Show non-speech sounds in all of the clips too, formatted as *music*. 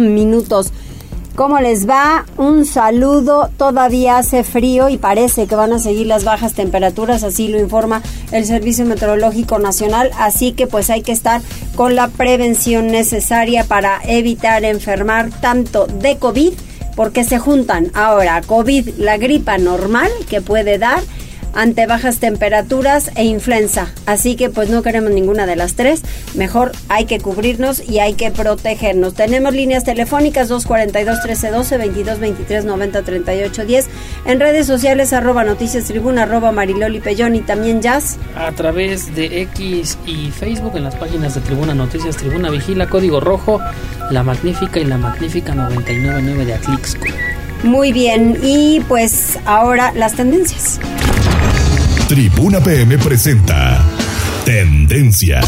minutos. ¿Cómo les va? Un saludo. Todavía hace frío y parece que van a seguir las bajas temperaturas, así lo informa el Servicio Meteorológico Nacional. Así que pues hay que estar con la prevención necesaria para evitar enfermar tanto de COVID, porque se juntan ahora COVID, la gripa normal que puede dar ante bajas temperaturas e influenza. Así que pues no queremos ninguna de las tres. Mejor hay que cubrirnos y hay que protegernos. Tenemos líneas telefónicas 242 1312 22 23 90 38 10. En redes sociales arroba noticias tribuna arroba mariloli pellón y también jazz. A través de X y Facebook en las páginas de Tribuna Noticias Tribuna Vigila Código Rojo La Magnífica y La Magnífica 999 de Atlixco. Muy bien, y pues ahora las tendencias. Tribuna PM presenta Tendencias.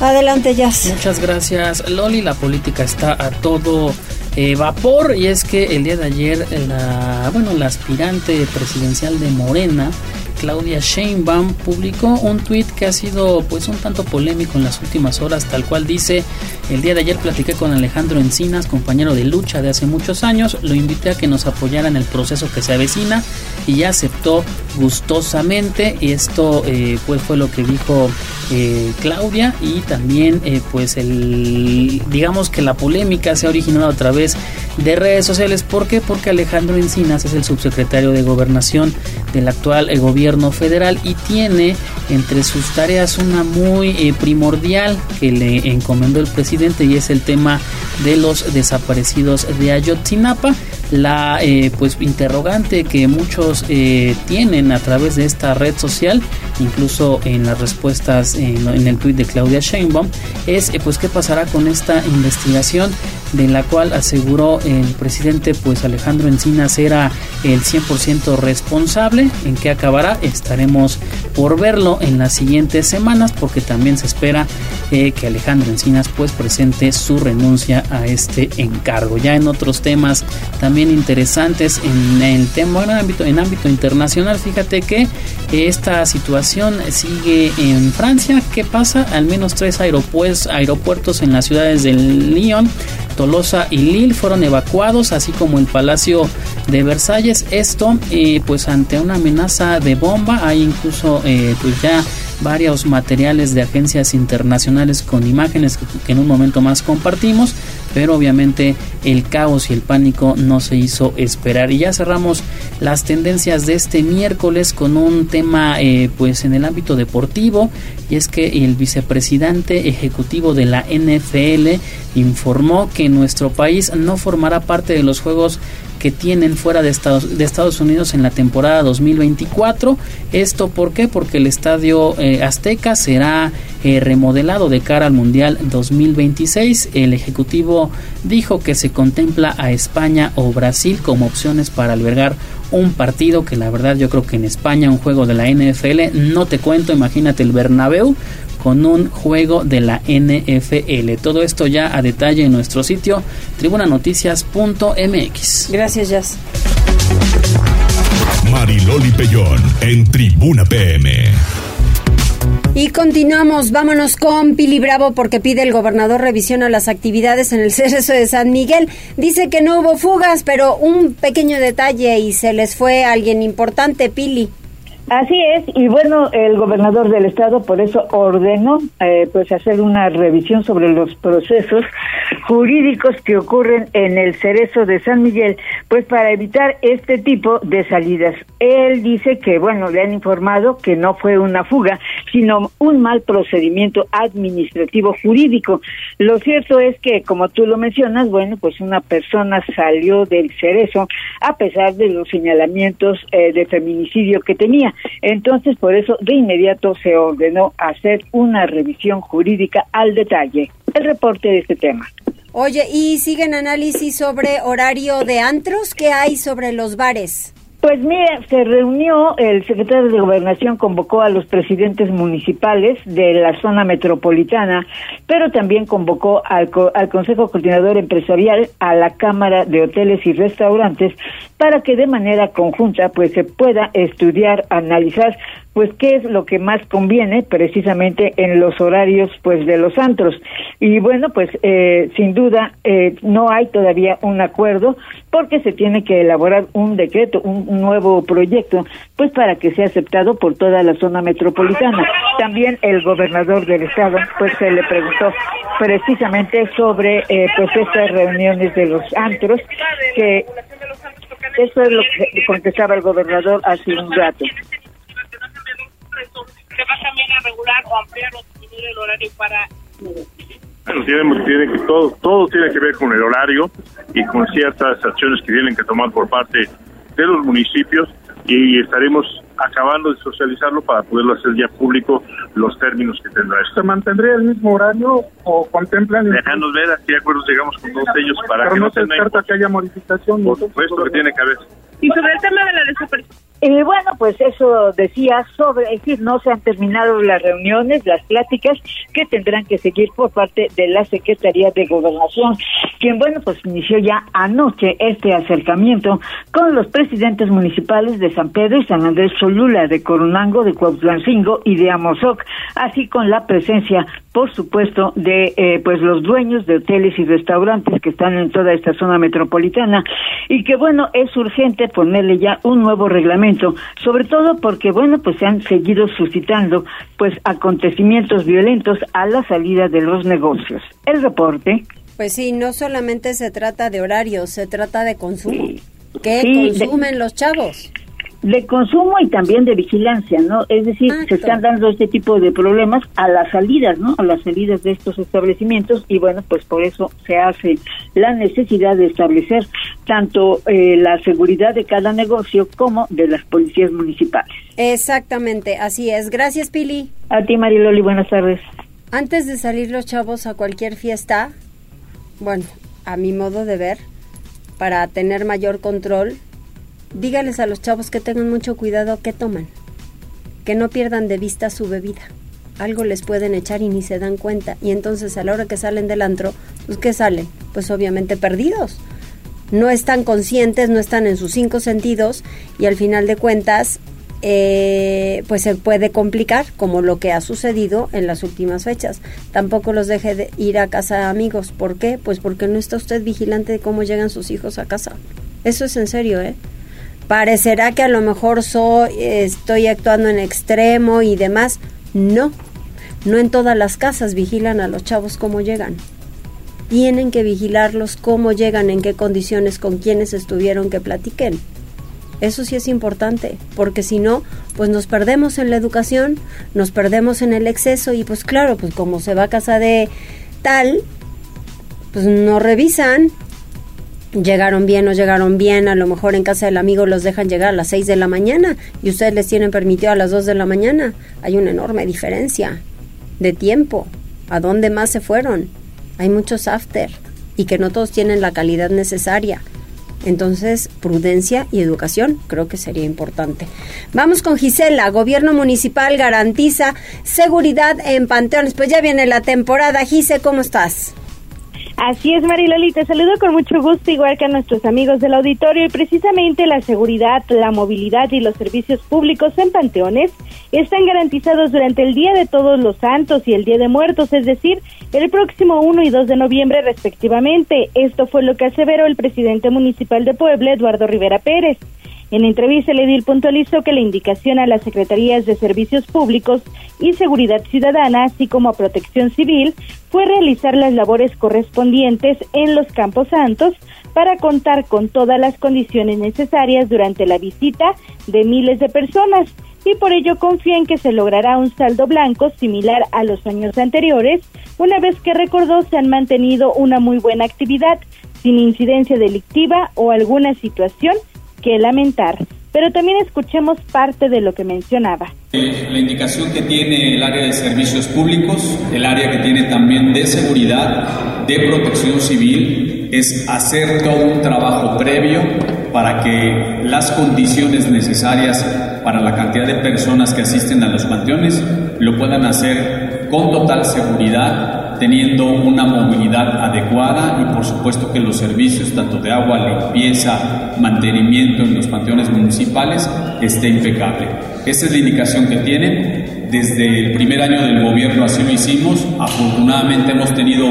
Adelante, Jazz. Muchas gracias, Loli. La política está a todo eh, vapor y es que el día de ayer la, bueno, la aspirante presidencial de Morena Claudia Sheinbaum publicó un tuit que ha sido pues un tanto polémico en las últimas horas, tal cual dice, el día de ayer platiqué con Alejandro Encinas, compañero de lucha de hace muchos años, lo invité a que nos apoyara en el proceso que se avecina y aceptó gustosamente, esto eh, pues fue lo que dijo eh, Claudia y también eh, pues el digamos que la polémica se ha originado a través de redes sociales, ¿por qué? Porque Alejandro Encinas es el subsecretario de gobernación del actual gobierno federal y tiene entre sus tareas una muy primordial que le encomendó el presidente y es el tema de los desaparecidos de Ayotzinapa la eh, pues interrogante que muchos eh, tienen a través de esta red social incluso en las respuestas en, el tweet de Claudia Sheinbaum es eh, pues qué pasará con esta investigación de la cual aseguró el presidente pues Alejandro Encinas era el 100% responsable. En qué acabará estaremos por verlo en las siguientes semanas porque también se espera que Alejandro Encinas pues presente su renuncia a este encargo. Ya en otros temas también interesantes en el tema en ámbito en ámbito internacional fíjate que esta situación sigue en Francia. Qué pasa al menos tres aeropuertos aeropuertos en las ciudades de Lyon Tolosa y Lille fueron evacuados así como el Palacio de Versalles. Esto eh, pues ante una amenaza de bomba. Hay incluso eh, pues ya varios materiales de agencias internacionales con imágenes que en un momento más compartimos pero obviamente el caos y el pánico no se hizo esperar. Y ya cerramos las tendencias de este miércoles con un tema eh, pues en el ámbito deportivo y es que el vicepresidente ejecutivo de la NFL informó que nuestro país no formará parte de los Juegos que tienen fuera de Estados, de Estados Unidos en la temporada 2024. ¿Esto por qué? Porque el estadio eh, Azteca será eh, remodelado de cara al Mundial 2026. El Ejecutivo dijo que se contempla a España o Brasil como opciones para albergar un partido que la verdad yo creo que en España un juego de la NFL no te cuento, imagínate el Bernabéu con un juego de la NFL. Todo esto ya a detalle en nuestro sitio tribunanoticias.mx. Gracias, Jazz. Mariloli Pellón en Tribuna PM. Y continuamos, vámonos con Pili Bravo porque pide el gobernador revisión a las actividades en el *laughs* cerezo de San Miguel. Dice que no hubo fugas, pero un pequeño detalle y se les fue alguien importante, Pili. Así es, y bueno, el gobernador del estado por eso ordenó eh, pues hacer una revisión sobre los procesos jurídicos que ocurren en el cerezo de San Miguel, pues para evitar este tipo de salidas. Él dice que, bueno, le han informado que no fue una fuga, sino un mal procedimiento administrativo jurídico. Lo cierto es que, como tú lo mencionas, bueno, pues una persona salió del cerezo a pesar de los señalamientos eh, de feminicidio que tenía. Entonces, por eso de inmediato se ordenó hacer una revisión jurídica al detalle. El reporte de este tema. Oye, ¿y siguen análisis sobre horario de antros? ¿Qué hay sobre los bares? Pues mira, se reunió, el secretario de Gobernación convocó a los presidentes municipales de la zona metropolitana, pero también convocó al, al Consejo Coordinador Empresarial, a la Cámara de Hoteles y Restaurantes, para que de manera conjunta pues se pueda estudiar, analizar pues qué es lo que más conviene precisamente en los horarios pues de los antros y bueno pues eh, sin duda eh, no hay todavía un acuerdo porque se tiene que elaborar un decreto un, nuevo proyecto pues para que sea aceptado por toda la zona metropolitana. También el gobernador del estado pues se le preguntó precisamente sobre eh, pues estas reuniones de los antros que eso es lo que contestaba el gobernador hace un rato se va también a regular o ampliar o disminuir el horario para bueno, tiene, tiene que todo, todo tiene que ver con el horario y con ciertas acciones que tienen que tomar por parte de los municipios y estaremos acabando de socializarlo para poderlo hacer ya público los términos que tendrá. ¿Se mantendría el mismo horario o contemplan? Dejando ver a qué acuerdos llegamos con todos ellos para Pero que no no se descarta que haya modificación. Por supuesto que tiene que haber. Y sobre el tema de la desaparición y bueno, pues eso decía sobre, es decir, no se han terminado las reuniones, las pláticas que tendrán que seguir por parte de la Secretaría de Gobernación, quien, bueno, pues inició ya anoche este acercamiento con los presidentes municipales de San Pedro y San Andrés Cholula, de Coronango, de Cuautlancingo y de Amozoc, así con la presencia, por supuesto, de eh, pues los dueños de hoteles y restaurantes que están en toda esta zona metropolitana y que, bueno, es urgente ponerle ya un nuevo reglamento sobre todo porque, bueno, pues se han seguido suscitando, pues, acontecimientos violentos a la salida de los negocios. El reporte. Pues sí, no solamente se trata de horarios, se trata de consumo. ¿Qué consumen los chavos? De consumo y también de vigilancia, ¿no? Es decir, se están dando este tipo de problemas a las salidas, ¿no? A las salidas de estos establecimientos y bueno, pues por eso se hace la necesidad de establecer tanto eh, la seguridad de cada negocio como de las policías municipales. Exactamente, así es. Gracias, Pili. A ti, Mariloli, buenas tardes. Antes de salir los chavos a cualquier fiesta, bueno, a mi modo de ver, para tener mayor control, dígales a los chavos que tengan mucho cuidado que toman, que no pierdan de vista su bebida. Algo les pueden echar y ni se dan cuenta. Y entonces a la hora que salen del antro, pues ¿qué salen? Pues obviamente perdidos. No están conscientes, no están en sus cinco sentidos y al final de cuentas, eh, pues se puede complicar como lo que ha sucedido en las últimas fechas. Tampoco los deje de ir a casa amigos. ¿Por qué? Pues porque no está usted vigilante de cómo llegan sus hijos a casa. Eso es en serio, ¿eh? Parecerá que a lo mejor soy, estoy actuando en extremo y demás. No, no en todas las casas vigilan a los chavos cómo llegan. Tienen que vigilarlos cómo llegan, en qué condiciones, con quiénes estuvieron, que platiquen. Eso sí es importante, porque si no, pues nos perdemos en la educación, nos perdemos en el exceso y pues claro, pues como se va a casa de tal, pues no revisan, llegaron bien o llegaron bien, a lo mejor en casa del amigo los dejan llegar a las 6 de la mañana y ustedes les tienen permitido a las 2 de la mañana. Hay una enorme diferencia de tiempo. ¿A dónde más se fueron? Hay muchos after y que no todos tienen la calidad necesaria. Entonces, prudencia y educación creo que sería importante. Vamos con Gisela. Gobierno municipal garantiza seguridad en panteones. Pues ya viene la temporada. Gise, ¿cómo estás? Así es, Mariloli, te saludo con mucho gusto, igual que a nuestros amigos del auditorio, y precisamente la seguridad, la movilidad y los servicios públicos en panteones están garantizados durante el Día de Todos los Santos y el Día de Muertos, es decir, el próximo 1 y 2 de noviembre respectivamente. Esto fue lo que aseveró el presidente municipal de Puebla, Eduardo Rivera Pérez. En entrevista, el edil puntualizó que la indicación a las Secretarías de Servicios Públicos y Seguridad Ciudadana, así como a Protección Civil, fue realizar las labores correspondientes en los Campos Santos para contar con todas las condiciones necesarias durante la visita de miles de personas y por ello confía en que se logrará un saldo blanco similar a los años anteriores, una vez que recordó se han mantenido una muy buena actividad sin incidencia delictiva o alguna situación que lamentar. pero también escuchemos parte de lo que mencionaba. La indicación que tiene el área de servicios públicos, el área que tiene también de seguridad, de protección civil, es hacer todo un trabajo previo para que las condiciones necesarias para la cantidad de personas que asisten a los panteones lo puedan hacer con total seguridad, teniendo una movilidad adecuada y por supuesto que los servicios tanto de agua, limpieza, mantenimiento en los panteones municipales esté impecable. Esa es la indicación que tienen. Desde el primer año del gobierno así lo hicimos. Afortunadamente hemos tenido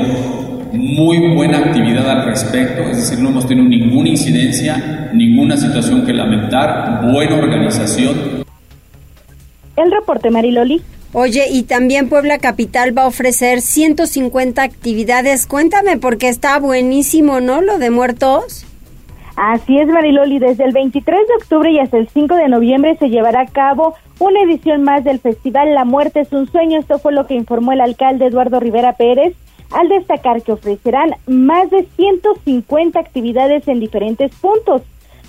muy buena actividad al respecto, es decir, no hemos tenido ninguna incidencia, ninguna situación que lamentar, buena organización. El reporte Mariloli. Oye, y también Puebla Capital va a ofrecer 150 actividades. Cuéntame, porque está buenísimo, ¿no? Lo de muertos. Así es, Mariloli. Desde el 23 de octubre y hasta el 5 de noviembre se llevará a cabo una edición más del festival La Muerte es un sueño. Esto fue lo que informó el alcalde Eduardo Rivera Pérez al destacar que ofrecerán más de 150 actividades en diferentes puntos.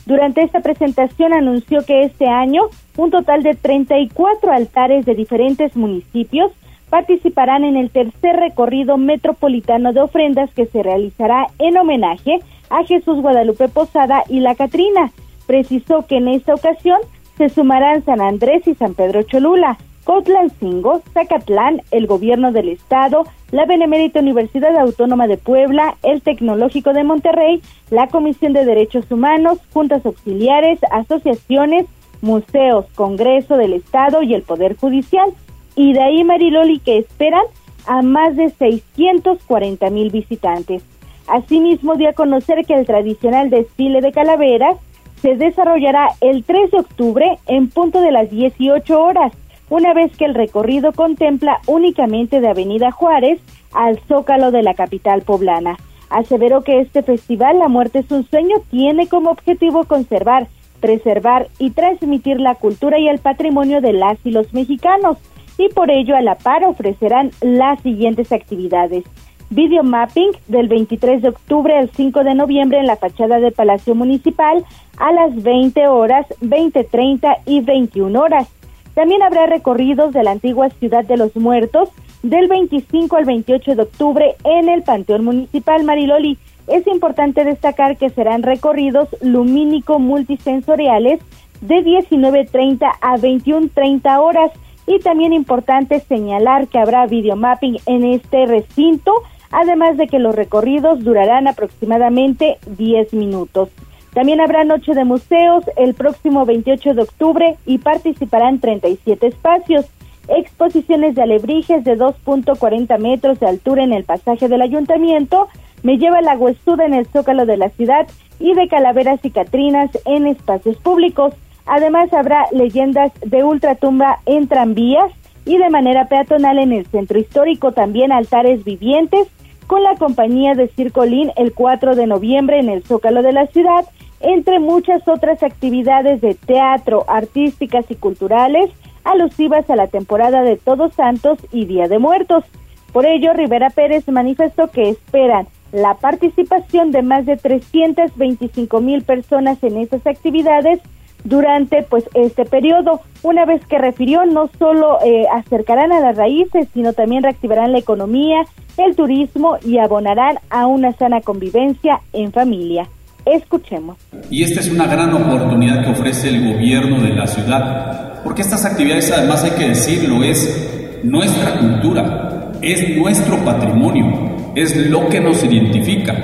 Durante esta presentación anunció que este año un total de 34 altares de diferentes municipios participarán en el tercer recorrido metropolitano de ofrendas que se realizará en homenaje a Jesús Guadalupe Posada y la Catrina. Precisó que en esta ocasión se sumarán San Andrés y San Pedro Cholula, Cotlancingo, Zacatlán, el Gobierno del Estado, la Benemérita Universidad Autónoma de Puebla, el Tecnológico de Monterrey, la Comisión de Derechos Humanos, juntas auxiliares, asociaciones, museos, Congreso del Estado y el Poder Judicial. Y de ahí, Mariloli, que esperan a más de 640 mil visitantes. Asimismo, dio a conocer que el tradicional desfile de calaveras se desarrollará el 3 de octubre en punto de las 18 horas una vez que el recorrido contempla únicamente de Avenida Juárez al Zócalo de la capital poblana. Aseveró que este festival La Muerte es un sueño tiene como objetivo conservar, preservar y transmitir la cultura y el patrimonio de las y los mexicanos y por ello a la par ofrecerán las siguientes actividades. Video mapping del 23 de octubre al 5 de noviembre en la fachada del Palacio Municipal a las 20 horas, 20.30 y 21 horas. También habrá recorridos de la antigua Ciudad de los Muertos del 25 al 28 de octubre en el Panteón Municipal Mariloli. Es importante destacar que serán recorridos lumínico multisensoriales de 19.30 a 21.30 horas y también importante señalar que habrá videomapping en este recinto, además de que los recorridos durarán aproximadamente 10 minutos. También habrá Noche de Museos el próximo 28 de octubre y participarán 37 espacios. Exposiciones de alebrijes de 2.40 metros de altura en el pasaje del ayuntamiento. Me lleva la huesuda en el zócalo de la ciudad y de calaveras y catrinas en espacios públicos. Además habrá leyendas de ultratumba en tranvías y de manera peatonal en el centro histórico. También altares vivientes con la compañía de Circolín el 4 de noviembre en el zócalo de la ciudad entre muchas otras actividades de teatro, artísticas y culturales alusivas a la temporada de Todos Santos y Día de Muertos. Por ello, Rivera Pérez manifestó que esperan la participación de más de 325 mil personas en estas actividades durante pues este periodo. Una vez que refirió, no solo eh, acercarán a las raíces, sino también reactivarán la economía, el turismo y abonarán a una sana convivencia en familia. Escuchemos. Y esta es una gran oportunidad que ofrece el gobierno de la ciudad, porque estas actividades, además hay que decirlo, es nuestra cultura, es nuestro patrimonio, es lo que nos identifica.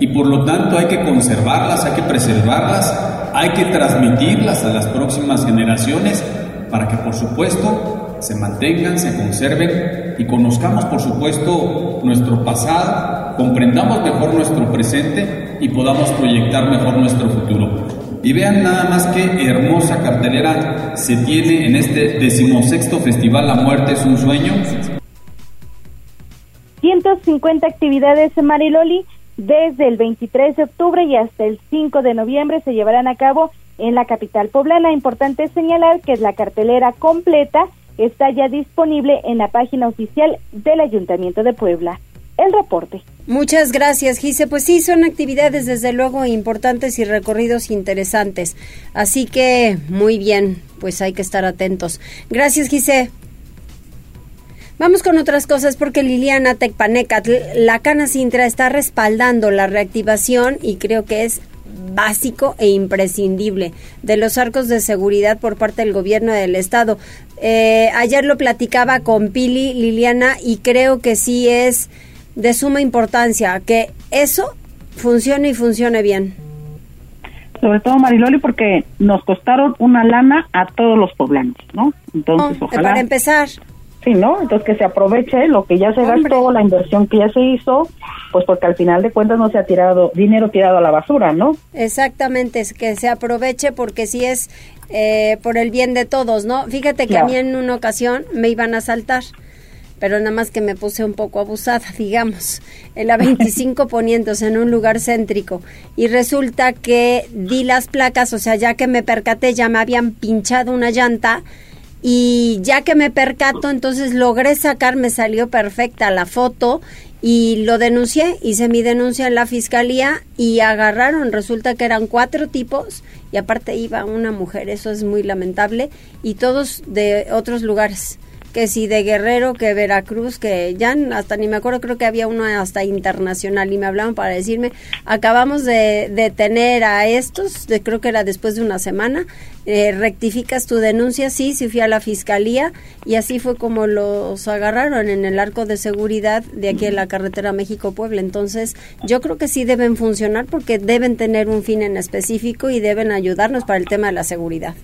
Y por lo tanto hay que conservarlas, hay que preservarlas, hay que transmitirlas a las próximas generaciones para que por supuesto se mantengan, se conserven y conozcamos por supuesto nuestro pasado, comprendamos mejor nuestro presente y podamos proyectar mejor nuestro futuro. Y vean nada más qué hermosa cartelera se tiene en este decimosexto Festival La Muerte es un Sueño. 150 actividades en Mariloli desde el 23 de octubre y hasta el 5 de noviembre se llevarán a cabo en la capital poblana. Importante señalar que la cartelera completa está ya disponible en la página oficial del Ayuntamiento de Puebla. El reporte. Muchas gracias, Gise. Pues sí, son actividades desde luego importantes y recorridos interesantes. Así que muy bien, pues hay que estar atentos. Gracias, Gise. Vamos con otras cosas porque Liliana Tecpanecatl, la Cana Sintra está respaldando la reactivación y creo que es básico e imprescindible de los arcos de seguridad por parte del gobierno del estado. Eh, ayer lo platicaba con Pili, Liliana, y creo que sí es de suma importancia que eso funcione y funcione bien. Sobre todo Mariloli porque nos costaron una lana a todos los poblanos, ¿no? Entonces, Oh, ojalá. Para empezar, Sí, ¿no? Entonces que se aproveche lo que ya se gastó, la inversión que ya se hizo, pues porque al final de cuentas no se ha tirado dinero tirado a la basura, ¿no? exactamente, es que se aproveche porque sí es eh, por el bien de todos, ¿no? Fíjate que Claro. a mí en una ocasión me iban a asaltar. Pero nada más que me puse un poco abusada, digamos, en la 25 poniéndose en un lugar céntrico. Y resulta que di las placas, o sea, ya que me percaté, ya me habían pinchado una llanta. Y ya que me percato, entonces logré sacar, me salió perfecta la foto y lo denuncié, hice mi denuncia en la fiscalía y agarraron, resulta que eran cuatro tipos y aparte iba una mujer, eso es muy lamentable, y todos de otros lugares que si de Guerrero, que Veracruz, que ya hasta ni me acuerdo, creo que había uno hasta internacional y me hablaban para decirme, acabamos de detener a estos, de, creo que era después de una semana, eh, rectificas tu denuncia, sí, sí fui a la fiscalía y así fue como los agarraron en el arco de seguridad de aquí en la carretera México-Puebla. Entonces, yo creo que sí deben funcionar porque deben tener un fin en específico y deben ayudarnos para el tema de la seguridad.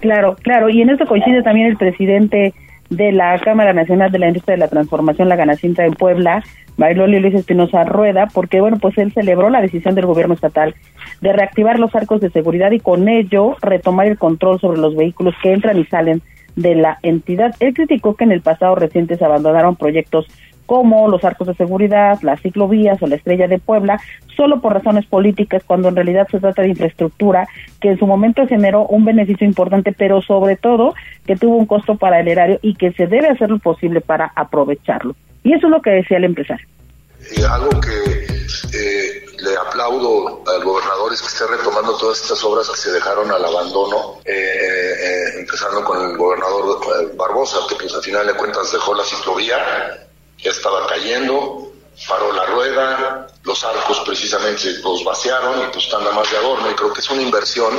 Claro, claro, y en esto coincide también el presidente de la Cámara Nacional de la Industria de la Transformación, la Ganacinta en Puebla, Bailoli Luis Espinosa Rueda, porque bueno, pues él celebró la decisión del gobierno estatal de reactivar los arcos de seguridad y con ello retomar el control sobre los vehículos que entran y salen de la entidad. Él criticó que en el pasado reciente se abandonaron proyectos como los arcos de seguridad, las ciclovías o la estrella de Puebla, solo por razones políticas, cuando en realidad se trata de infraestructura que en su momento generó un beneficio importante, pero sobre todo que tuvo un costo para el erario y que se debe hacer lo posible para aprovecharlo. Y eso es lo que decía el empresario. Y algo que eh, le aplaudo al gobernador es que esté retomando todas estas obras que se dejaron al abandono, eh, eh, empezando con el gobernador eh, Barbosa, que pues al final de cuentas dejó la ciclovía, ya estaba cayendo, paró la rueda, los arcos precisamente los vaciaron y pues están nada más de adorno y creo que es una inversión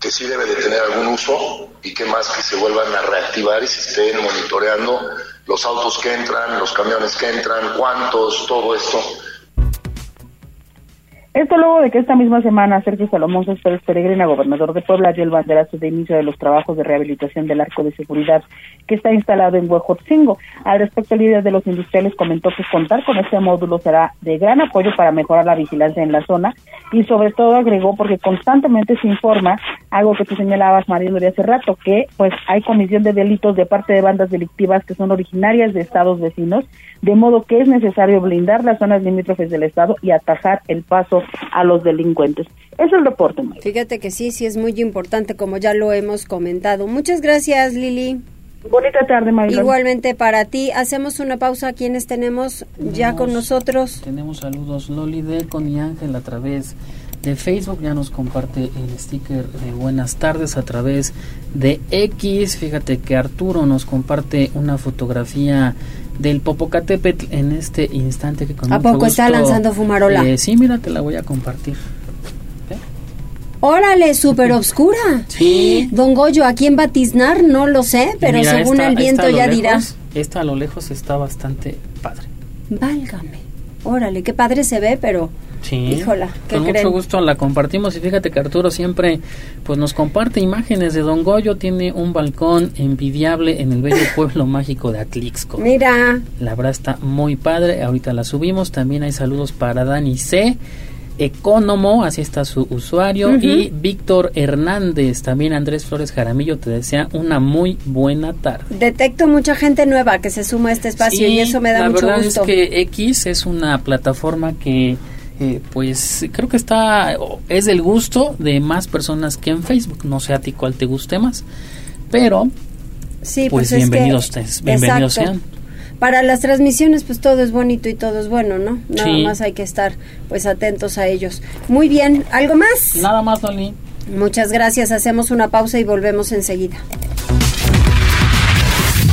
que sí debe de tener algún uso y que más que se vuelvan a reactivar y se estén monitoreando los autos que entran, los camiones que entran, cuántos, todo esto. Esto luego de que esta misma semana Sergio Salomón Céspedes Peregrina, gobernador de Puebla, dio el banderazo de inicio de los trabajos de rehabilitación del arco de seguridad que está instalado en Huejotzingo. Al respecto, el líder de los industriales comentó que contar con este módulo será de gran apoyo para mejorar la vigilancia en la zona y sobre todo agregó porque constantemente se informa, algo que tú señalabas, María de hace rato, que pues hay comisión de delitos de parte de bandas delictivas que son originarias de estados vecinos, de modo que es necesario blindar las zonas limítrofes del estado y atajar el paso a los delincuentes. Eso es el reporte, María. Fíjate que sí, sí es muy importante, como ya lo hemos comentado. Muchas gracias, Lili. Bonita tarde, María. Igualmente para ti. Hacemos una pausa. ¿Quiénes tenemos ya con nosotros? Tenemos saludos Loli de y Ángel a través de Facebook. Ya nos comparte el sticker de buenas tardes a través de X. Fíjate que Arturo nos comparte una fotografía del Popocatépetl en este instante que con ¿A mucho poco está lanzando fumarola? eh, sí, mira, te la voy a compartir. Órale, súper obscura. Sí. Don Goyo, ¿a quién vatiznar? No lo sé, pero Mira, según esta- el viento ya lejos- dirá. Esta a lo lejos está bastante padre. Válgame. Órale, qué padre se ve, pero... Sí. Híjola, ¿qué Con creen? mucho gusto la compartimos y fíjate que Arturo siempre pues nos comparte imágenes de Don Goyo, tiene un balcón envidiable en el bello *laughs* pueblo mágico de Atlixco. Mira, La verdad está muy padre, ahorita la subimos, también hay saludos para Dani C. Ecónomo, así está su usuario, y Víctor Hernández, también Andrés Flores Jaramillo te desea una muy buena tarde. detecto mucha gente nueva que se suma a este espacio y eso me da la mucho verdad gusto. es que X es una plataforma que eh, pues creo que está es del gusto de más personas que en Facebook no sé a ti cuál te guste más pero Sí, pues es que- bienvenidos bienvenidos Exacto. sean para las transmisiones pues todo es bonito y todo es bueno, ¿no? Nada más hay que estar pues atentos a ellos. Muy bien, ¿algo más? Nada más, Oli. Muchas gracias, hacemos una pausa y volvemos enseguida.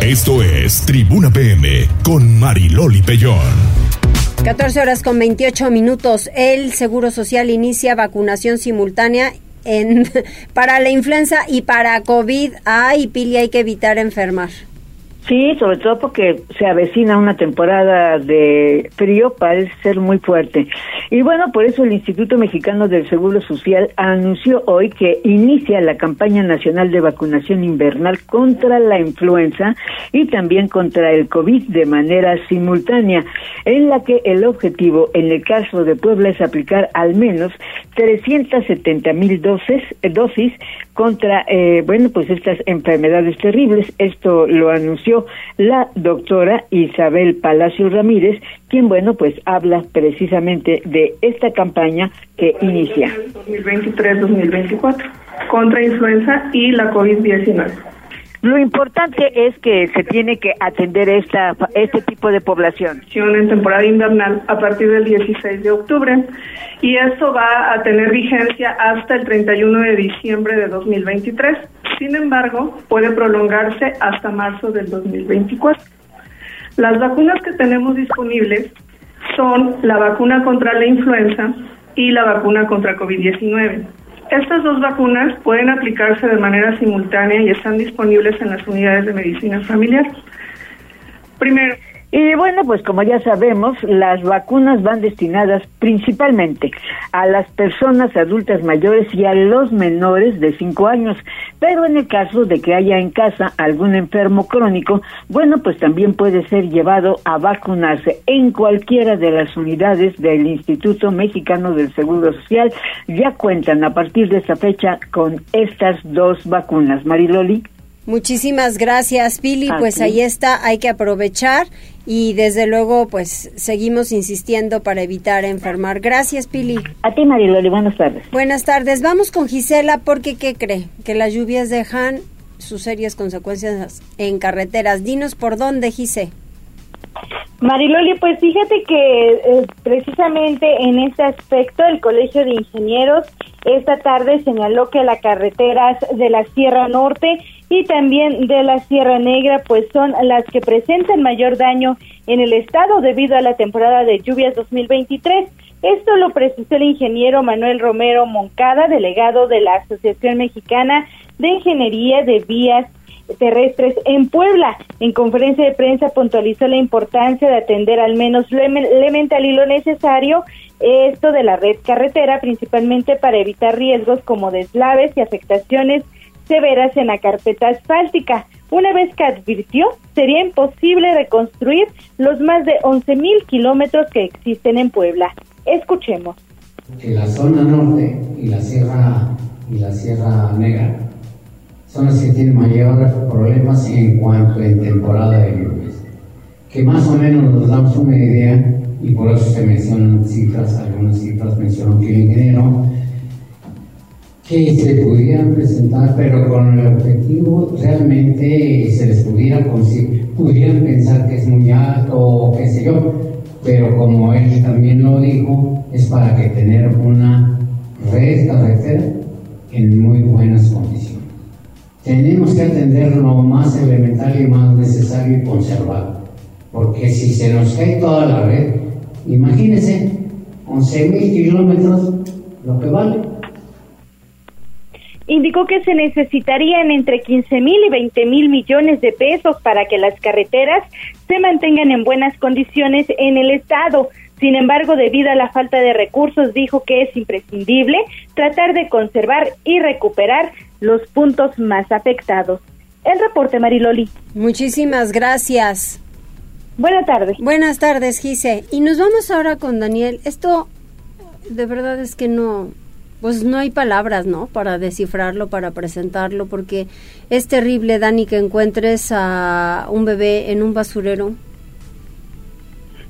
Esto es Tribuna PM con Mariloli Pellón. 14 horas con 28 minutos. El Seguro Social inicia vacunación simultánea *laughs* para la influenza y para COVID. Ay, Pili, hay que evitar enfermar. Sí, sobre todo porque se avecina una temporada de frío, parece ser muy fuerte. Y bueno, por eso el Instituto Mexicano del Seguro Social anunció hoy que inicia la campaña nacional de vacunación invernal contra la influenza y también contra el COVID de manera simultánea, en la que el objetivo en el caso de Puebla es aplicar al menos 370 mil dosis, dosis contra, eh, bueno, pues estas enfermedades terribles. Esto lo anunció la doctora Isabel Palacio Ramírez, quien, bueno, pues habla precisamente de esta campaña que inicia. 2023-2024 contra influenza y la COVID-19. Lo importante es que se tiene que atender esta este tipo de población. En temporada invernal a partir del 16 de octubre y esto va a tener vigencia hasta el 31 de diciembre de 2023. Sin embargo, puede prolongarse hasta marzo del 2024. Las vacunas que tenemos disponibles son la vacuna contra la influenza y la vacuna contra COVID-19. Estas dos vacunas pueden aplicarse de manera simultánea y están disponibles en las unidades de medicina familiar. Primero, y bueno, pues como ya sabemos, las vacunas van destinadas principalmente a las personas adultas mayores y a los menores de 5 años. Pero en el caso de que haya en casa algún enfermo crónico, bueno, pues también puede ser llevado a vacunarse en cualquiera de las unidades del Instituto Mexicano del Seguro Social. Ya cuentan a partir de esta fecha con estas dos vacunas. Mariloli. Muchísimas gracias, Pili. Pues ahí está, hay que aprovechar y desde luego pues seguimos insistiendo para evitar enfermar. Gracias, Pili. A ti, Mariloli, buenas tardes. Buenas tardes. Vamos con Gisela porque ¿qué cree? Que las lluvias dejan sus serias consecuencias en carreteras. Dinos por dónde, Gise. Mariloli, pues fíjate que eh, precisamente en este aspecto el Colegio de Ingenieros esta tarde señaló que las carreteras de la Sierra Norte y también de la Sierra Negra, pues son las que presentan mayor daño en el estado debido a la temporada de lluvias 2023. Esto lo precisó el ingeniero Manuel Romero Moncada, delegado de la Asociación Mexicana de Ingeniería de Vías terrestres en Puebla. En conferencia de prensa puntualizó la importancia de atender al menos elemental y lo necesario esto de la red carretera, principalmente para evitar riesgos como deslaves y afectaciones severas en la carpeta asfáltica. Una vez que advirtió, sería imposible reconstruir los más de 11 mil kilómetros que existen en Puebla. Escuchemos. Que la zona norte y la sierra y la sierra negra son las que tienen mayores problemas en cuanto en temporada de lluvias. Que más o menos nos damos una idea y por eso se mencionan cifras, algunas cifras mencionó que el ingeniero que se pudieran presentar, pero con el objetivo realmente se les pudiera conseguir, pudieran pensar que es muy alto o qué sé yo, pero como él también lo dijo, es para que tener una red carretera en muy buenas condiciones. Tenemos que atender lo más elemental y más necesario y conservar, porque si se nos cae toda la red, imagínense, 11.000 kilómetros, lo que vale indicó que se necesitarían entre 15 mil y 20 mil millones de pesos para que las carreteras se mantengan en buenas condiciones en el estado. Sin embargo, debido a la falta de recursos, dijo que es imprescindible tratar de conservar y recuperar los puntos más afectados. El reporte, Mariloli. Muchísimas gracias. Buenas tardes. Buenas tardes, Gise. Y nos vamos ahora con Daniel. Esto de verdad es que no, pues no hay palabras, ¿no? Para descifrarlo, para presentarlo, porque es terrible, Dani, que encuentres a un bebé en un basurero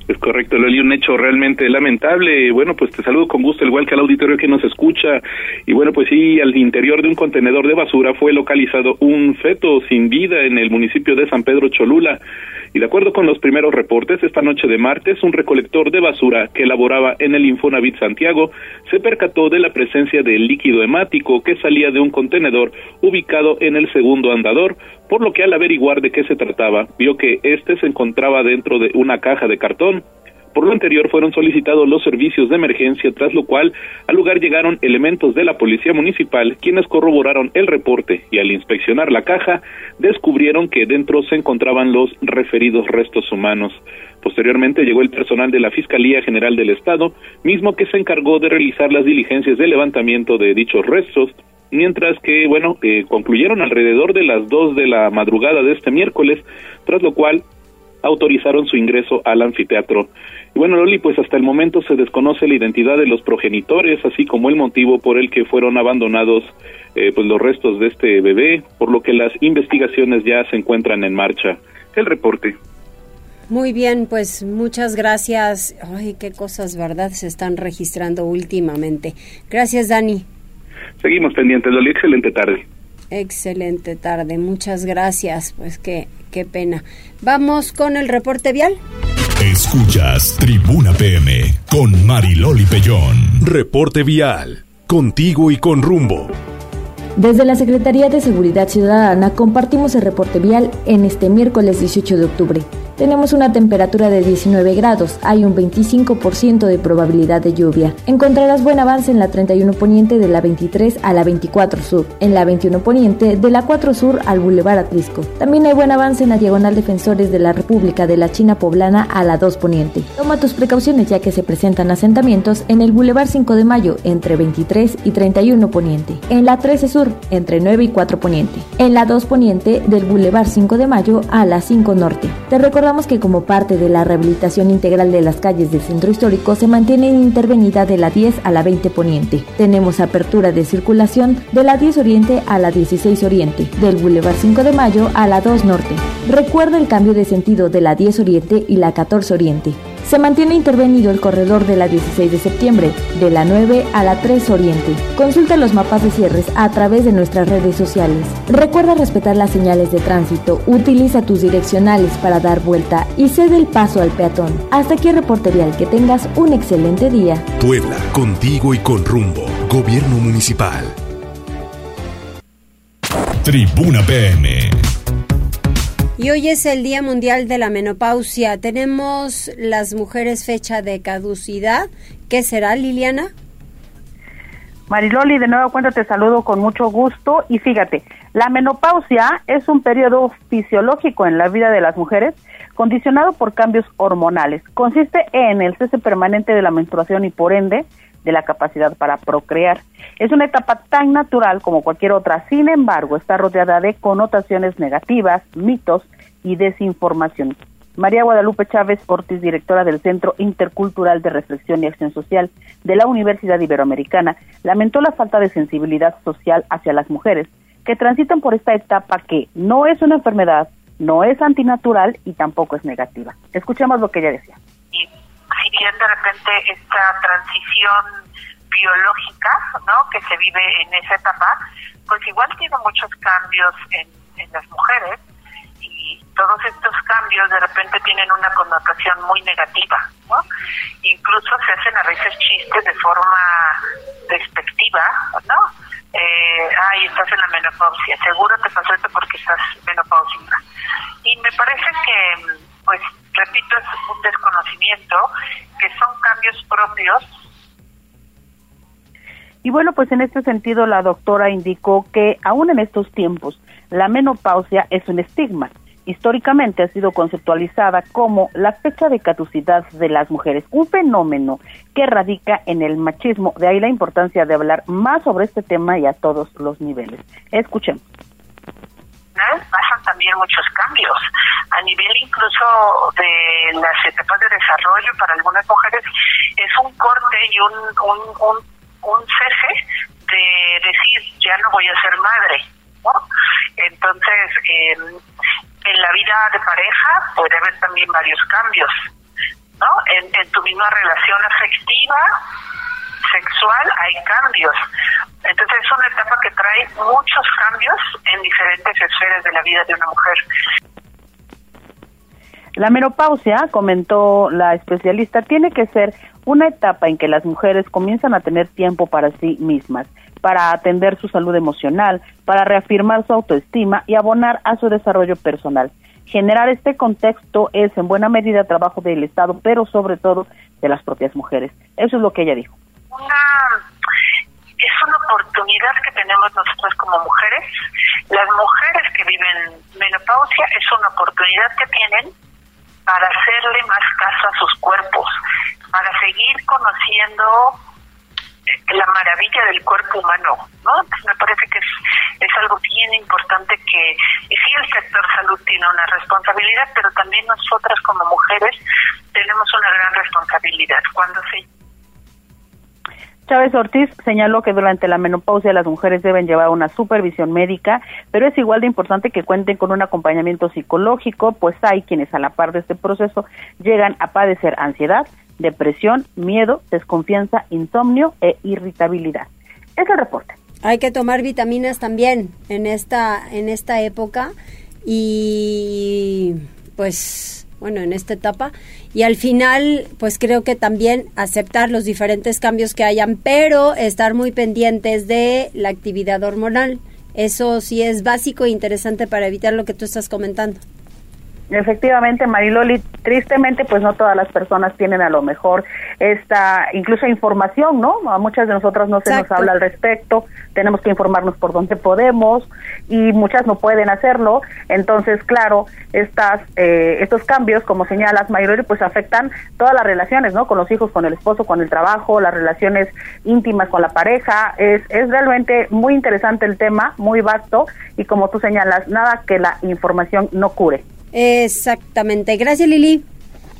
es correcto, Loli, un hecho realmente lamentable. Bueno, pues te saludo con gusto, igual que al auditorio que nos escucha. Y bueno, pues sí, al interior de un contenedor de basura fue localizado un feto sin vida en el municipio de San Pedro Cholula. Y de acuerdo con los primeros reportes, esta noche de martes, un recolector de basura que elaboraba en el Infonavit Santiago se percató de la presencia de líquido hemático que salía de un contenedor ubicado en el segundo andador, por lo que al averiguar de qué se trataba, vio que éste se encontraba dentro de una caja de cartón. Por lo anterior fueron solicitados los servicios de emergencia, tras lo cual al lugar llegaron elementos de la Policía Municipal, quienes corroboraron el reporte y al inspeccionar la caja descubrieron que dentro se encontraban los referidos restos humanos. Posteriormente llegó el personal de la Fiscalía General del Estado, mismo que se encargó de realizar las diligencias de levantamiento de dichos restos, mientras que, bueno, eh, concluyeron alrededor de las dos de la madrugada de este miércoles, tras lo cual autorizaron su ingreso al anfiteatro. Y bueno, Loli, pues hasta el momento se desconoce la identidad de los progenitores, así como el motivo por el que fueron abandonados eh, pues los restos de este bebé, por lo que las investigaciones ya se encuentran en marcha. El reporte. Muy bien, pues muchas gracias. Ay, qué cosas, ¿verdad? Se están registrando últimamente. Gracias, Dani. Seguimos pendientes, Loli. Excelente tarde. Excelente tarde, muchas gracias. Pues qué, qué pena. Vamos con el reporte vial. Escuchas Tribuna PM con Mariloli Pellón. Reporte vial, contigo y con rumbo. Desde la Secretaría de Seguridad Ciudadana compartimos el reporte vial en este miércoles 18 de octubre. Tenemos una temperatura de 19 grados, hay un 25% de probabilidad de lluvia. Encontrarás buen avance en la 31 poniente de la 23 a la 24 sur, en la 21 poniente de la 4 sur al Boulevard Atlisco. También hay buen avance en la diagonal Defensores de la República de la China Poblana a la 2 poniente. Toma tus precauciones ya que se presentan asentamientos en el Boulevard 5 de Mayo entre 23 y 31 poniente, en la 13 sur entre 9 y 4 poniente, en la 2 poniente del Boulevard 5 de Mayo a la 5 norte. Te recordamos que como parte de la rehabilitación integral de las calles del centro histórico se mantiene intervenida de la 10 a la 20 poniente. Tenemos apertura de circulación de la 10 oriente a la 16 oriente, del Boulevard 5 de Mayo a la 2 norte. Recuerda el cambio de sentido de la 10 oriente y la 14 oriente. Se mantiene intervenido el corredor de la 16 de septiembre, de la 9 a la 3 Oriente. Consulta los mapas de cierres a través de nuestras redes sociales. Recuerda respetar las señales de tránsito, utiliza tus direccionales para dar vuelta y cede el paso al peatón. Hasta aquí el reporte vial, que tengas un excelente día. Puebla, contigo y con rumbo. Gobierno Municipal. Tribuna PM. Y hoy es el Día Mundial de la Menopausia. Tenemos las mujeres fecha de caducidad. ¿Qué será, Liliana? Mariloli, de nuevo cuenta te saludo con mucho gusto y fíjate, la menopausia es un periodo fisiológico en la vida de las mujeres condicionado por cambios hormonales. Consiste en el cese permanente de la menstruación y por ende de la capacidad para procrear. Es una etapa tan natural como cualquier otra, sin embargo, está rodeada de connotaciones negativas, mitos y desinformación. María Guadalupe Chávez Ortiz, directora del Centro Intercultural de Reflexión y Acción Social de la Universidad Iberoamericana, lamentó la falta de sensibilidad social hacia las mujeres que transitan por esta etapa que no es una enfermedad, no es antinatural y tampoco es negativa. Escuchemos lo que ella decía. Bien de repente esta transición biológica, ¿no? Que se vive en esa etapa, pues igual tiene muchos cambios en, en las mujeres y todos estos cambios de repente tienen una connotación muy negativa, ¿no? Incluso se hacen a veces chistes de forma despectiva, ¿no? Eh, ay, estás en la menopausia, seguro te pasó esto porque estás menopáusica. Y me parece que, repito, es un desconocimiento, que son cambios propios y bueno, pues en este sentido la doctora indicó que aún en estos tiempos la menopausia es un estigma. Históricamente ha sido conceptualizada como la fecha de caducidad de las mujeres, un fenómeno que radica en el machismo. De ahí la importancia de hablar más sobre este tema y a todos los niveles. Escuchemos. Bajan también muchos cambios. A nivel incluso de las etapas de desarrollo para algunas mujeres es un corte y un, un, un, cese de decir, ya no voy a ser madre. Entonces, en la vida de pareja puede haber también varios cambios. ¿No? En, en tu misma relación afectiva, sexual, hay cambios. Entonces es una etapa que trae muchos cambios en diferentes esferas de la vida de una mujer. La menopausia, comentó la especialista, tiene que ser una etapa en que las mujeres comienzan a tener tiempo para sí mismas, para atender su salud emocional, para reafirmar su autoestima y abonar a su desarrollo personal. Generar este contexto es en buena medida trabajo del Estado, pero sobre todo de las propias mujeres. Eso es lo que ella dijo. Una, es una oportunidad que tenemos nosotros como mujeres. Las mujeres que viven menopausia es una oportunidad que tienen para hacerle más caso a sus cuerpos, para seguir conociendo la maravilla del cuerpo humano, ¿no? Me parece que es, es algo bien importante que, y sí el sector salud tiene una responsabilidad, pero también nosotras como mujeres tenemos una gran responsabilidad. Cuando se Chávez Ortiz señaló que durante la menopausia las mujeres deben llevar una supervisión médica, pero es igual de importante que cuenten con un acompañamiento psicológico, pues hay quienes a la par de este proceso llegan a padecer ansiedad, depresión, miedo, desconfianza, insomnio e irritabilidad. Es el reporte. Hay que tomar vitaminas también en esta en esta época y pues bueno, en esta etapa. Y al final, pues creo que también aceptar los diferentes cambios que hayan, pero estar muy pendientes de la actividad hormonal. Eso sí es básico e interesante para evitar lo que tú estás comentando. Efectivamente, Mariloli, tristemente, pues no todas las personas tienen a lo mejor esta, incluso información, ¿no? A muchas de nosotras no se nos habla al respecto, tenemos que informarnos por donde podemos y muchas no pueden hacerlo. Entonces, claro, estas, eh, estos cambios, como señalas, Mariloli, pues afectan todas las relaciones, ¿no? Con los hijos, con el esposo, con el trabajo, las relaciones íntimas con la pareja. Es, es realmente muy interesante el tema, muy vasto y como tú señalas, nada que la información no cure. Exactamente. Gracias, Lili.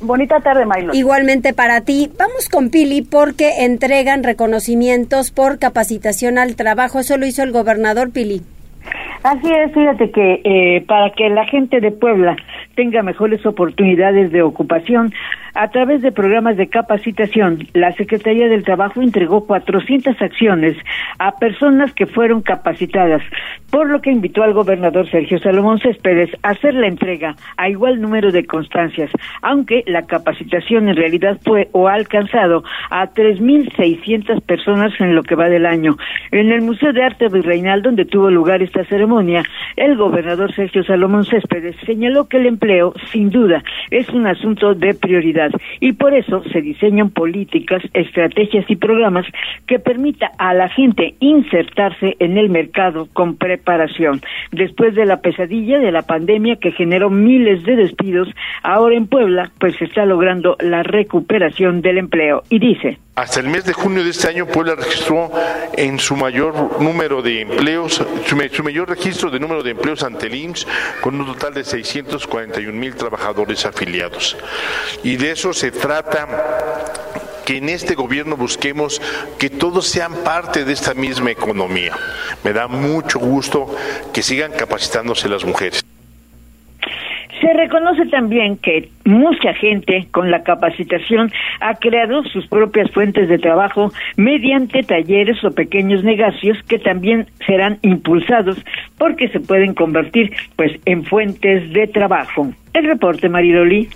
Bonita tarde, Milo. Igualmente para ti. Vamos con Pili porque entregan reconocimientos por capacitación al trabajo. Eso lo hizo el gobernador Pili. Así es, fíjate que eh, para que la gente de Puebla tenga mejores oportunidades de ocupación, a través de programas de capacitación, la Secretaría del Trabajo entregó 400 acciones a personas que fueron capacitadas, por lo que invitó al gobernador Sergio Salomón Céspedes a hacer la entrega a igual número de constancias, aunque la capacitación en realidad fue o ha alcanzado a 3.600 personas en lo que va del año. En el Museo de Arte Virreinal, donde tuvo lugar esta ceremonia, el gobernador Sergio Salomón Céspedes señaló que el empleo, sin duda, es un asunto de prioridad y por eso se diseñan políticas, estrategias y programas que permita a la gente insertarse en el mercado con preparación. Después de la pesadilla de la pandemia que generó miles de despidos, ahora en Puebla pues se está logrando la recuperación del empleo y dice hasta el mes de junio de este año, Puebla registró en su mayor número de empleos, su, mayor registro de número de empleos ante el IMSS, con un total de 641 mil trabajadores afiliados. Y de eso se trata que en este gobierno busquemos que todos sean parte de esta misma economía. Me da mucho gusto que sigan capacitándose las mujeres. Reconoce también que mucha gente con la capacitación ha creado sus propias fuentes de trabajo mediante talleres o pequeños negocios que también serán impulsados porque se pueden convertir pues en fuentes de trabajo. El reporte Maridoli.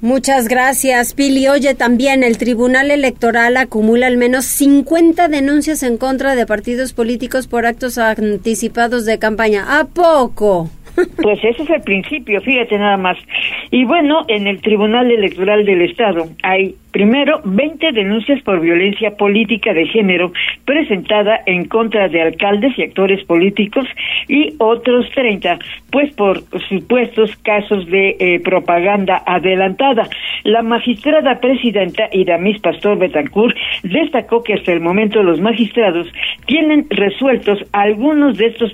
Muchas gracias, Pili. Oye, también el Tribunal Electoral acumula al menos 50 denuncias en contra de partidos políticos por actos anticipados de campaña. ¿A poco? Pues ese es el principio, fíjate nada más. Y bueno, en el Tribunal Electoral del Estado hay Primero, 20 denuncias por violencia política de género presentada en contra de alcaldes y actores políticos y otros 30, pues por supuestos casos de eh, propaganda adelantada. La magistrada presidenta Iramis Pastor Betancourt destacó que hasta el momento los magistrados tienen resueltos algunos de estos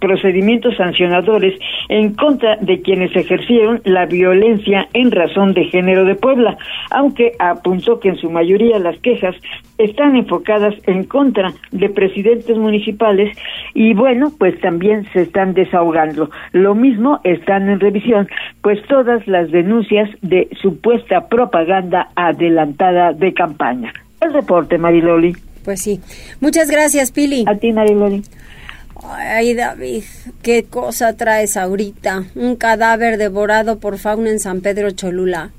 procedimientos sancionadores en contra de quienes ejercieron la violencia en razón de género de Puebla, aunque apuntó que en su mayoría las quejas están enfocadas en contra de presidentes municipales y bueno, pues también se están desahogando. Lo mismo están en revisión, pues todas las denuncias de supuesta propaganda adelantada de campaña. El reporte, Mariloli. Pues sí. Muchas gracias, Pili. A ti, Mariloli. Ay, David, qué cosa traes ahorita. Un cadáver devorado por fauna en San Pedro Cholula.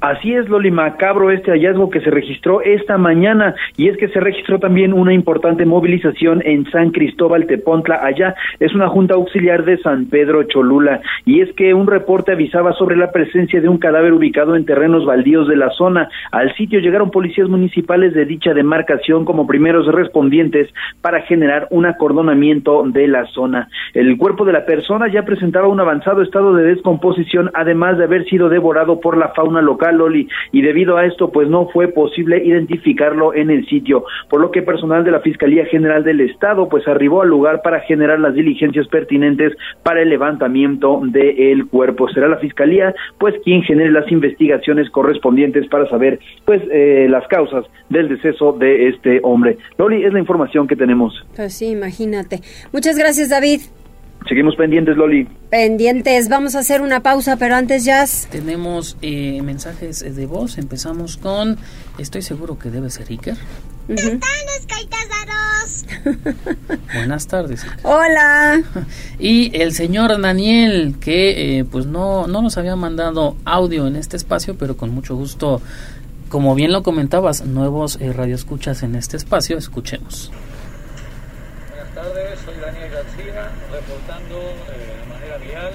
Así es, Loli, macabro este hallazgo que se registró esta mañana y es que se registró también una importante movilización en San Cristóbal Tepontla, allá es una junta auxiliar de San Pedro Cholula y es que un reporte avisaba sobre la presencia de un cadáver ubicado en terrenos baldíos de la zona. Al sitio llegaron policías municipales de dicha demarcación como primeros respondientes para generar un acordonamiento de la zona. El cuerpo de la persona ya presentaba un avanzado estado de descomposición además de haber sido devorado por la fauna local, Loli, y debido a esto, pues no fue posible identificarlo en el sitio, por lo que personal de la Fiscalía General del Estado, pues arribó al lugar para generar las diligencias pertinentes para el levantamiento del cuerpo. Será la Fiscalía, pues, quien genere las investigaciones correspondientes para saber, pues, eh, las causas del deceso de este hombre. Loli, es la información que tenemos. Pues sí, imagínate. Muchas gracias, David. Seguimos pendientes, Loli. Pendientes. Vamos a hacer una pausa, pero antes ya... Tenemos eh, mensajes de voz. Empezamos con... Estoy seguro que debe ser Iker. *laughs* Buenas tardes. Hola. *laughs* Y el señor Daniel, que eh, pues no, no nos había mandado audio en este espacio, pero con mucho gusto, como bien lo comentabas, nuevos eh, radioescuchas en este espacio, escuchemos. Tardes, soy Daniel García, reportando eh, de manera vial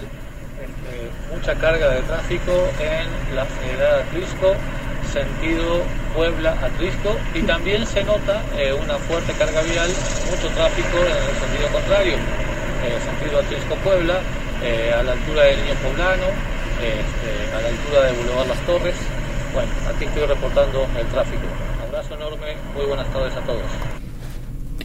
este, mucha carga de tráfico en la Federal Atlisco, sentido Puebla-Atlisco, y también se nota eh, una fuerte carga vial, mucho tráfico en el sentido contrario, eh, sentido Atlisco-Puebla, a la altura del Niño Poblano, este, a la altura de Boulevard Las Torres. Bueno, aquí estoy reportando el tráfico. abrazo enorme, muy buenas tardes a todos.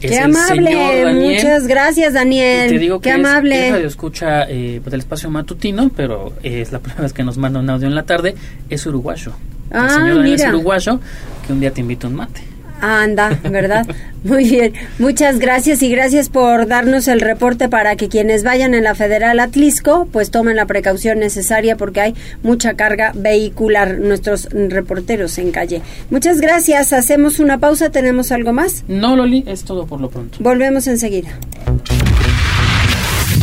Qué amable, muchas gracias Daniel. te digo Qué que amable. Es, radio escucha eh, del espacio matutino, pero es la primera vez que nos manda un audio en la tarde. Es uruguayo. Ah, el señor Daniel mira. es uruguayo que un día te invito a un mate. Anda, ¿verdad? *laughs* Muy bien. Muchas gracias y gracias por darnos el reporte para que quienes vayan en la Federal Atlisco pues tomen la precaución necesaria porque hay mucha carga vehicular nuestros reporteros en calle. Muchas gracias. Hacemos una pausa. ¿Tenemos algo más? No, Loli, es todo por lo pronto. Volvemos enseguida.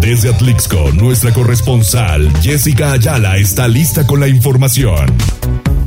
Desde Atlixco, nuestra corresponsal Jessica Ayala está lista con la información.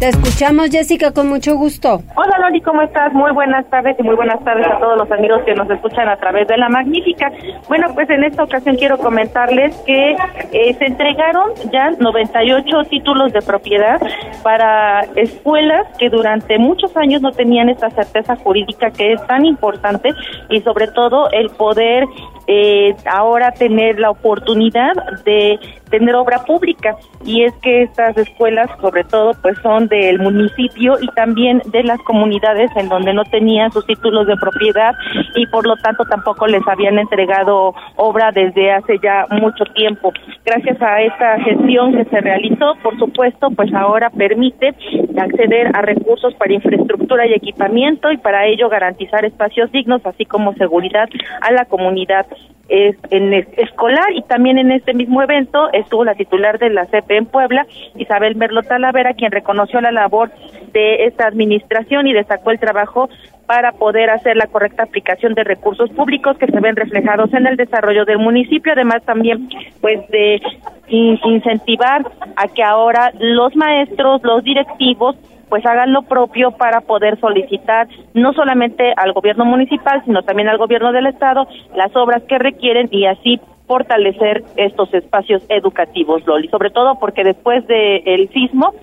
Te escuchamos, Jessica, con mucho gusto. Hola Loli, ¿cómo estás? Muy buenas tardes y muy buenas tardes a todos los amigos que nos escuchan a través de La Magnífica. Bueno, pues en esta ocasión quiero comentarles que eh, se entregaron ya 98 títulos de propiedad para escuelas que durante muchos años no tenían esta certeza jurídica que es tan importante y sobre todo el poder eh, ahora tener la oportunidad de tener obra pública y es que estas escuelas sobre todo pues son del municipio y también de las comunidades en donde no tenían sus títulos de propiedad y por lo tanto tampoco les habían entregado obra desde hace ya mucho tiempo. Gracias a esta gestión que se realizó, por supuesto, pues ahora permite acceder a recursos para infraestructura y equipamiento y para ello garantizar espacios dignos así como seguridad a la comunidad es, en es- escolar y también en este mismo evento estuvo la titular de la CP en Puebla, Isabel Merlo Talavera, quien reconoció la labor de esta administración y destacó el trabajo para poder hacer la correcta aplicación de recursos públicos que se ven reflejados en el desarrollo del municipio, además también pues de in- incentivar a que ahora los maestros, los directivos pues hagan lo propio para poder solicitar no solamente al gobierno municipal, sino también al gobierno del estado las obras que requieren y así fortalecer estos espacios educativos, Loli, sobre todo porque después del el sismo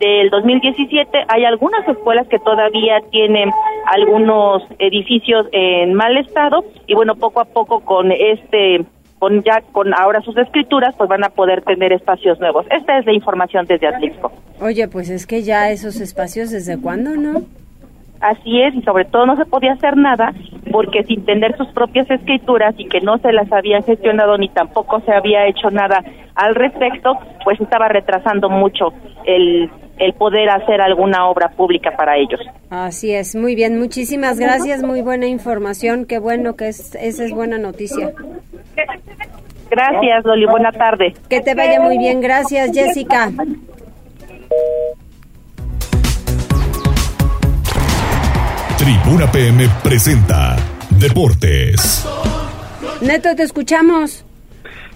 del 2017 hay algunas escuelas que todavía tienen algunos edificios en mal estado y bueno, poco a poco con este con ya con ahora sus escrituras pues van a poder tener espacios nuevos. Esta es la información desde Atlixco. Oye, pues es que ya esos espacios desde cuándo, ¿no? Así es, y sobre todo no se podía hacer nada porque sin tener sus propias escrituras y que no se las habían gestionado ni tampoco se había hecho nada al respecto, pues estaba retrasando mucho el, el poder hacer alguna obra pública para ellos. Así es, muy bien, muchísimas gracias, muy buena información, qué bueno que es, esa es buena noticia. Gracias, Loli, buena tarde. Que te vaya muy bien, gracias, Jessica. Tribuna PM presenta Deportes. Neto, te escuchamos.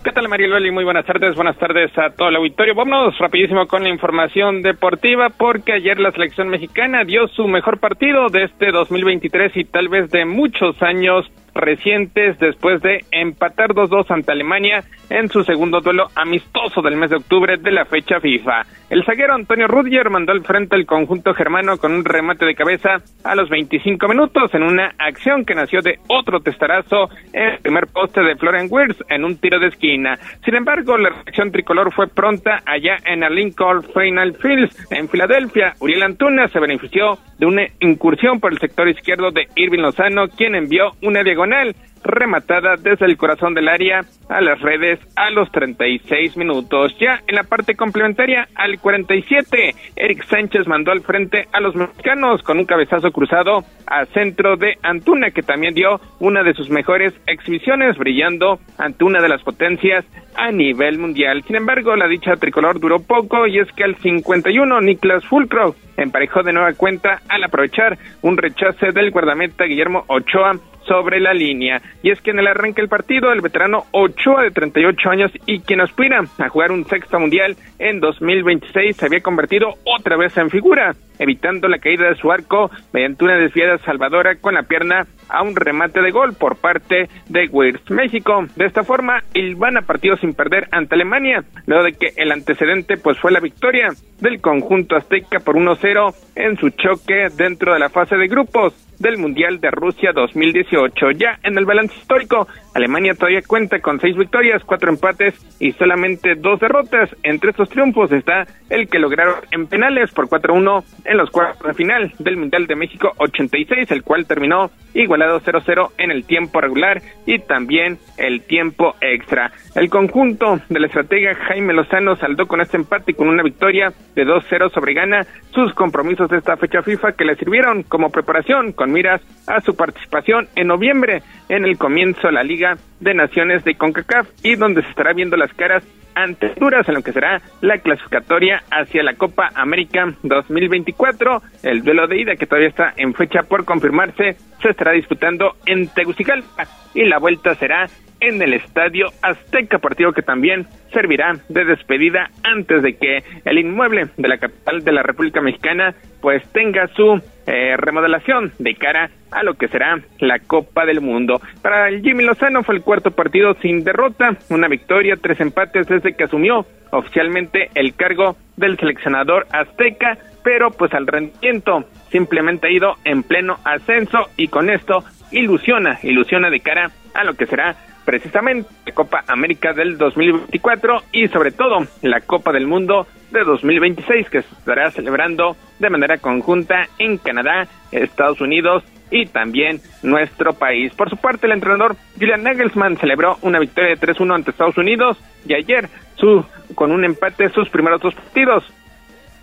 ¿Qué tal, María Loli? Muy buenas tardes. Buenas tardes a todo el auditorio. Vámonos rapidísimo con la información deportiva porque ayer la selección mexicana dio su mejor partido de este 2023 y tal vez de muchos años recientes después de empatar 2-2 ante Alemania en su segundo duelo amistoso del mes de octubre de la fecha FIFA. El zaguero Antonio Rudiger mandó al frente el conjunto germano con un remate de cabeza a los 25 minutos en una acción que nació de otro testarazo en el primer poste de Florian Wirtz en un tiro de esquina. Sin embargo, la reacción tricolor fue pronta allá en el Lincoln Final Fields en Filadelfia. Uriel Antuna se benefició de una incursión por el sector izquierdo de Irving Lozano, quien envió una diagonal con él rematada desde el corazón del área a las redes a los 36 minutos. Ya en la parte complementaria, al 47, Eric Sánchez mandó al frente a los mexicanos con un cabezazo cruzado a centro de Antuna, que también dio una de sus mejores exhibiciones, brillando ante una de las potencias a nivel mundial. Sin embargo, la dicha tricolor duró poco y es que al 51, Niklas Fulcro emparejó de nueva cuenta al aprovechar un rechace del guardameta Guillermo Ochoa sobre la línea. Y es que en el arranque del partido, el veterano Ochoa de 38 años y quien aspira a jugar un sexto mundial en 2026 se había convertido otra vez en figura, evitando la caída de su arco mediante una desviada salvadora con la pierna a un remate de gol por parte de Wirtz. México, de esta forma, a partido sin perder ante Alemania, luego de que el antecedente pues fue la victoria del conjunto azteca por 1-0 en su choque dentro de la fase de grupos del Mundial de Rusia 2018. Ya en el balance histórico, Alemania todavía cuenta con seis victorias, cuatro empates y solamente dos derrotas. Entre estos triunfos está el que lograron en penales por 4-1 en los cuartos de final del Mundial de México 86, el cual terminó igualado 0-0 en el tiempo regular y también el tiempo extra. El conjunto de la estratega Jaime Lozano saldó con este empate y con una victoria de 2-0 sobre Ghana sus compromisos de esta fecha FIFA que le sirvieron como preparación con miras a su participación en noviembre en el comienzo de la Liga de Naciones de CONCACAF y donde se estará viendo las caras ante Honduras en lo que será la clasificatoria hacia la Copa América 2024. El duelo de ida que todavía está en fecha por confirmarse se estará disputando en Tegucigalpa y la vuelta será en el Estadio Azteca, partido que también servirá de despedida antes de que el inmueble de la capital de la República Mexicana pues tenga su eh, remodelación de cara a lo que será la Copa del Mundo. Para el Jimmy Lozano fue el cuarto partido sin derrota, una victoria, tres empates desde que asumió oficialmente el cargo del seleccionador azteca, pero pues al rendimiento simplemente ha ido en pleno ascenso y con esto ilusiona, ilusiona de cara a lo que será precisamente la Copa América del 2024 y sobre todo la Copa del Mundo de 2026 que se estará celebrando de manera conjunta en Canadá, Estados Unidos y también nuestro país. Por su parte, el entrenador Julian Nagelsmann celebró una victoria de 3-1 ante Estados Unidos y ayer su, con un empate sus primeros dos partidos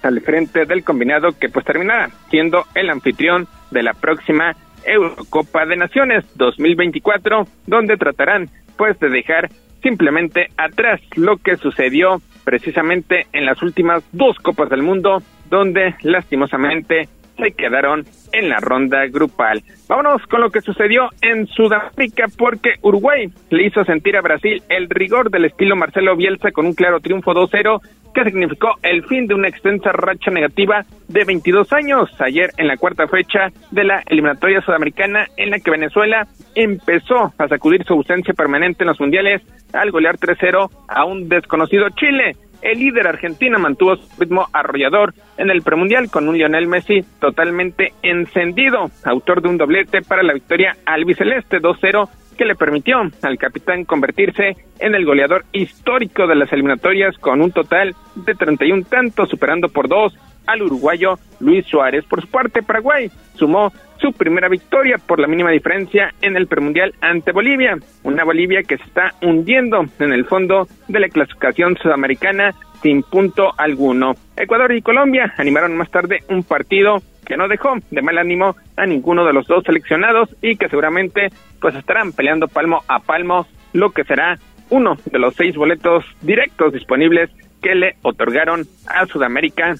al frente del combinado que pues terminará siendo el anfitrión de la próxima Eurocopa de Naciones 2024, donde tratarán pues de dejar simplemente atrás lo que sucedió precisamente en las últimas dos Copas del Mundo, donde lastimosamente se quedaron en la ronda grupal. Vámonos con lo que sucedió en Sudáfrica porque Uruguay le hizo sentir a Brasil el rigor del estilo Marcelo Bielsa con un claro triunfo 2-0 que significó el fin de una extensa racha negativa de 22 años. Ayer en la cuarta fecha de la eliminatoria sudamericana en la que Venezuela empezó a sacudir su ausencia permanente en los mundiales al golear 3-0 a un desconocido Chile. El líder argentino mantuvo su ritmo arrollador en el premundial con un Lionel Messi totalmente encendido, autor de un doblete para la victoria albiceleste 2-0 que le permitió al capitán convertirse en el goleador histórico de las eliminatorias con un total de 31 tantos, superando por dos al uruguayo Luis Suárez. Por su parte, Paraguay sumó su primera victoria por la mínima diferencia en el premundial ante Bolivia, una Bolivia que se está hundiendo en el fondo de la clasificación sudamericana sin punto alguno. Ecuador y Colombia animaron más tarde un partido que no dejó de mal ánimo a ninguno de los dos seleccionados y que seguramente pues estarán peleando palmo a palmo lo que será uno de los seis boletos directos disponibles que le otorgaron a Sudamérica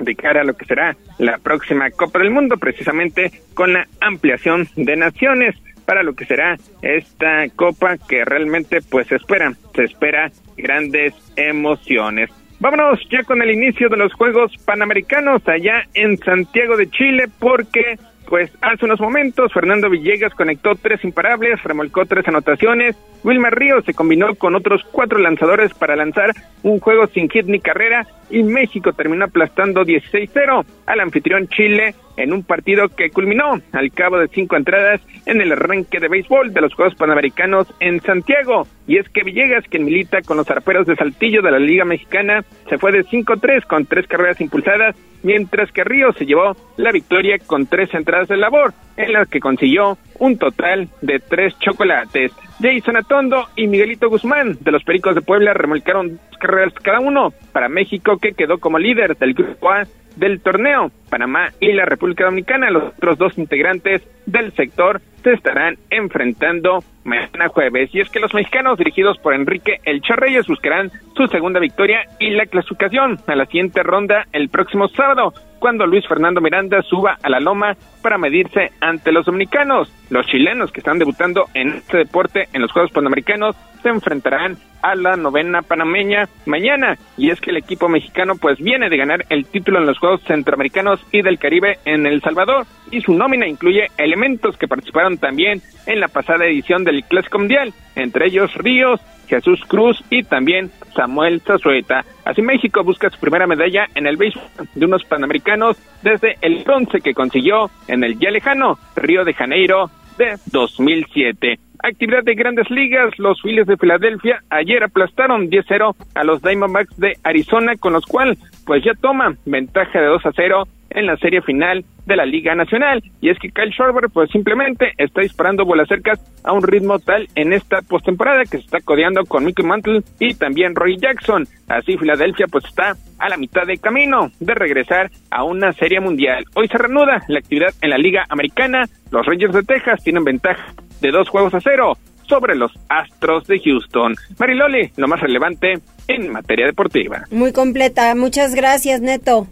de cara a lo que será la próxima Copa del Mundo, precisamente con la ampliación de naciones para lo que será esta copa que realmente pues se espera, se espera grandes emociones. Vámonos ya con el inicio de los Juegos Panamericanos allá en Santiago de Chile porque pues hace unos momentos Fernando Villegas conectó tres imparables, remolcó tres anotaciones, Wilmer Ríos se combinó con otros cuatro lanzadores para lanzar un juego sin hit ni carrera y México terminó aplastando 16-0 al anfitrión Chile en un partido que culminó al cabo de cinco entradas en el arranque de béisbol de los Juegos Panamericanos en Santiago. Y es que Villegas, quien milita con los arperos de Saltillo de la Liga Mexicana, se fue de 5-3 con tres carreras impulsadas, mientras que Ríos se llevó la victoria con tres entradas de labor, en las que consiguió un total de tres chocolates. Jason Atondo y Miguelito Guzmán de los Pericos de Puebla remolcaron dos carreras cada uno para México que quedó como líder del grupo A del torneo. Panamá y la República Dominicana, los otros dos integrantes del sector, se estarán enfrentando mañana jueves. Y es que los mexicanos dirigidos por Enrique El Reyes buscarán su segunda victoria y la clasificación a la siguiente ronda el próximo sábado, cuando Luis Fernando Miranda suba a la loma para medirse ante los dominicanos. Los chilenos que están debutando en este deporte en los Juegos Panamericanos se enfrentarán a la novena panameña mañana. Y es que el equipo mexicano pues viene de ganar el título en los Juegos Centroamericanos y del Caribe en El Salvador. Y su nómina incluye elementos que participaron también en la pasada edición del Clásico Mundial, entre ellos Ríos, Jesús Cruz y también Samuel Zazueta. Así México busca su primera medalla en el béisbol de unos panamericanos desde el bronce que consiguió en el ya lejano Río de Janeiro de 2007. Actividad de grandes ligas, los Phillies de Filadelfia ayer aplastaron 10-0 a los Diamondbacks de Arizona, con los cuales pues ya toman ventaja de 2 0 en la serie final de la Liga Nacional. Y es que Kyle Schwarber pues simplemente está disparando bolas cercas a un ritmo tal en esta postemporada que se está codeando con Mickey Mantle y también Roy Jackson. Así Filadelfia pues está a la mitad de camino de regresar a una serie mundial. Hoy se reanuda la actividad en la Liga Americana. Los Rangers de Texas tienen ventaja de dos juegos a cero sobre los Astros de Houston. Mariloli, lo más relevante en materia deportiva. Muy completa. Muchas gracias, Neto.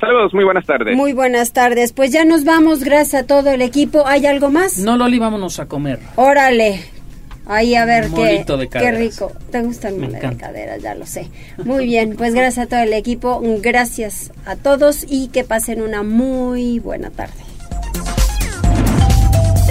Saludos, muy buenas tardes. Muy buenas tardes. Pues ya nos vamos, gracias a todo el equipo. ¿Hay algo más? No, Loli, vámonos a comer. Órale. Ahí a ver qué, qué rico. ¿Te gusta el mole de cadera? Ya lo sé. Muy bien, pues gracias a todo el equipo. Gracias a todos y que pasen una muy buena tarde.